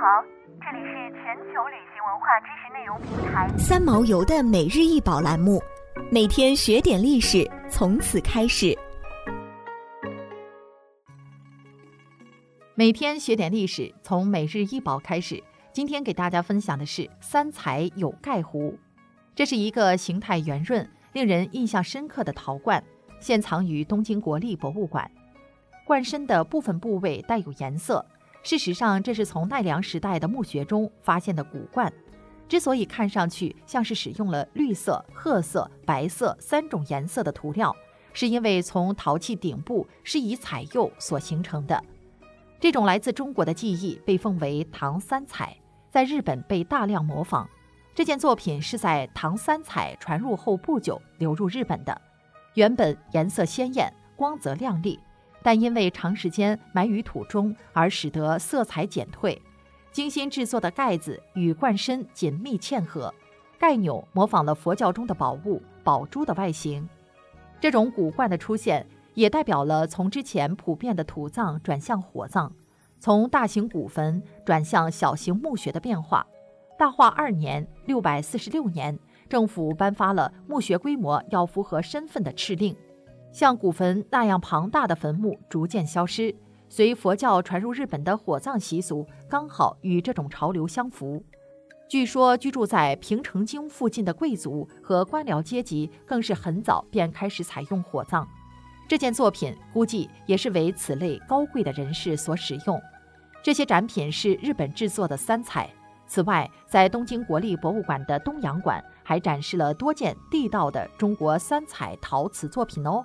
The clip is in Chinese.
好，这里是全球旅行文化知识内容平台三毛游的每日一宝栏目，每天学点历史，从此开始。每天学点历史，从每日一宝开始。今天给大家分享的是三彩有盖壶，这是一个形态圆润、令人印象深刻的陶罐，现藏于东京国立博物馆。罐身的部分部位带有颜色，事实上这是从奈良时代的墓穴中发现的古罐。之所以看上去像是使用了绿色、褐色、白色三种颜色的涂料，是因为从陶器顶部是以彩釉所形成的。这种来自中国的技艺被奉为唐三彩，在日本被大量模仿。这件作品是在唐三彩传入后不久流入日本的，原本颜色鲜艳、光泽亮丽，但因为长时间埋于土中而使得色彩减退。精心制作的盖子与罐身紧密嵌合，盖钮模仿了佛教中的宝物宝珠的外形。这种古罐的出现。也代表了从之前普遍的土葬转向火葬，从大型古坟转向小型墓穴的变化。大化二年（六百四十六年），政府颁发了墓穴规模要符合身份的敕令，像古坟那样庞大的坟墓逐渐消失。随佛教传入日本的火葬习俗刚好与这种潮流相符。据说居住在平城京附近的贵族和官僚阶级更是很早便开始采用火葬。这件作品估计也是为此类高贵的人士所使用。这些展品是日本制作的三彩。此外，在东京国立博物馆的东洋馆还展示了多件地道的中国三彩陶瓷作品哦。